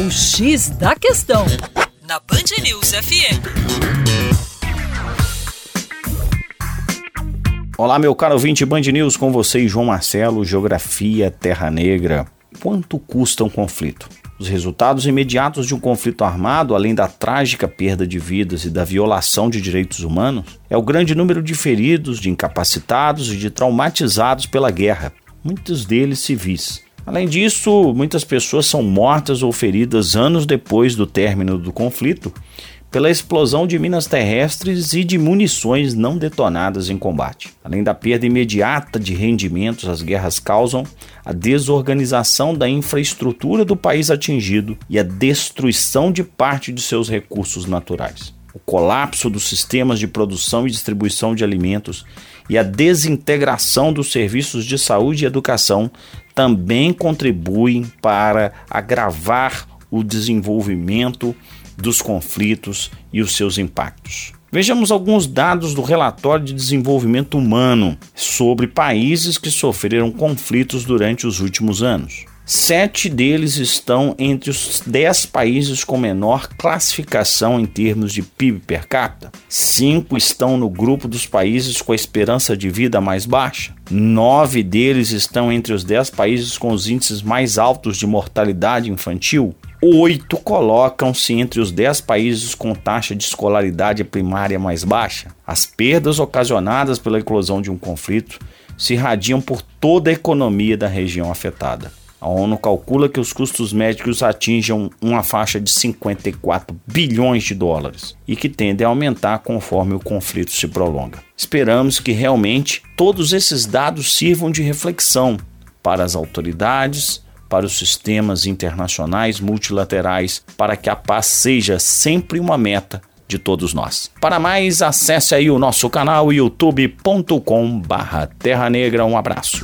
O X da Questão, na Band News FM. Olá, meu caro ouvinte Band News, com vocês, João Marcelo, Geografia Terra Negra. Quanto custa um conflito? Os resultados imediatos de um conflito armado, além da trágica perda de vidas e da violação de direitos humanos, é o grande número de feridos, de incapacitados e de traumatizados pela guerra, muitos deles civis. Além disso, muitas pessoas são mortas ou feridas anos depois do término do conflito pela explosão de minas terrestres e de munições não detonadas em combate. Além da perda imediata de rendimentos, as guerras causam a desorganização da infraestrutura do país atingido e a destruição de parte de seus recursos naturais. O colapso dos sistemas de produção e distribuição de alimentos e a desintegração dos serviços de saúde e educação também contribuem para agravar o desenvolvimento dos conflitos e os seus impactos. Vejamos alguns dados do relatório de desenvolvimento humano sobre países que sofreram conflitos durante os últimos anos. Sete deles estão entre os dez países com menor classificação em termos de PIB per capita. Cinco estão no grupo dos países com a esperança de vida mais baixa. Nove deles estão entre os dez países com os índices mais altos de mortalidade infantil. Oito colocam-se entre os dez países com taxa de escolaridade primária mais baixa. As perdas ocasionadas pela eclosão de um conflito se irradiam por toda a economia da região afetada. A ONU calcula que os custos médicos atinjam uma faixa de 54 bilhões de dólares e que tendem a aumentar conforme o conflito se prolonga. Esperamos que realmente todos esses dados sirvam de reflexão para as autoridades, para os sistemas internacionais multilaterais, para que a paz seja sempre uma meta de todos nós. Para mais, acesse aí o nosso canal youtube.com/terra negra. Um abraço.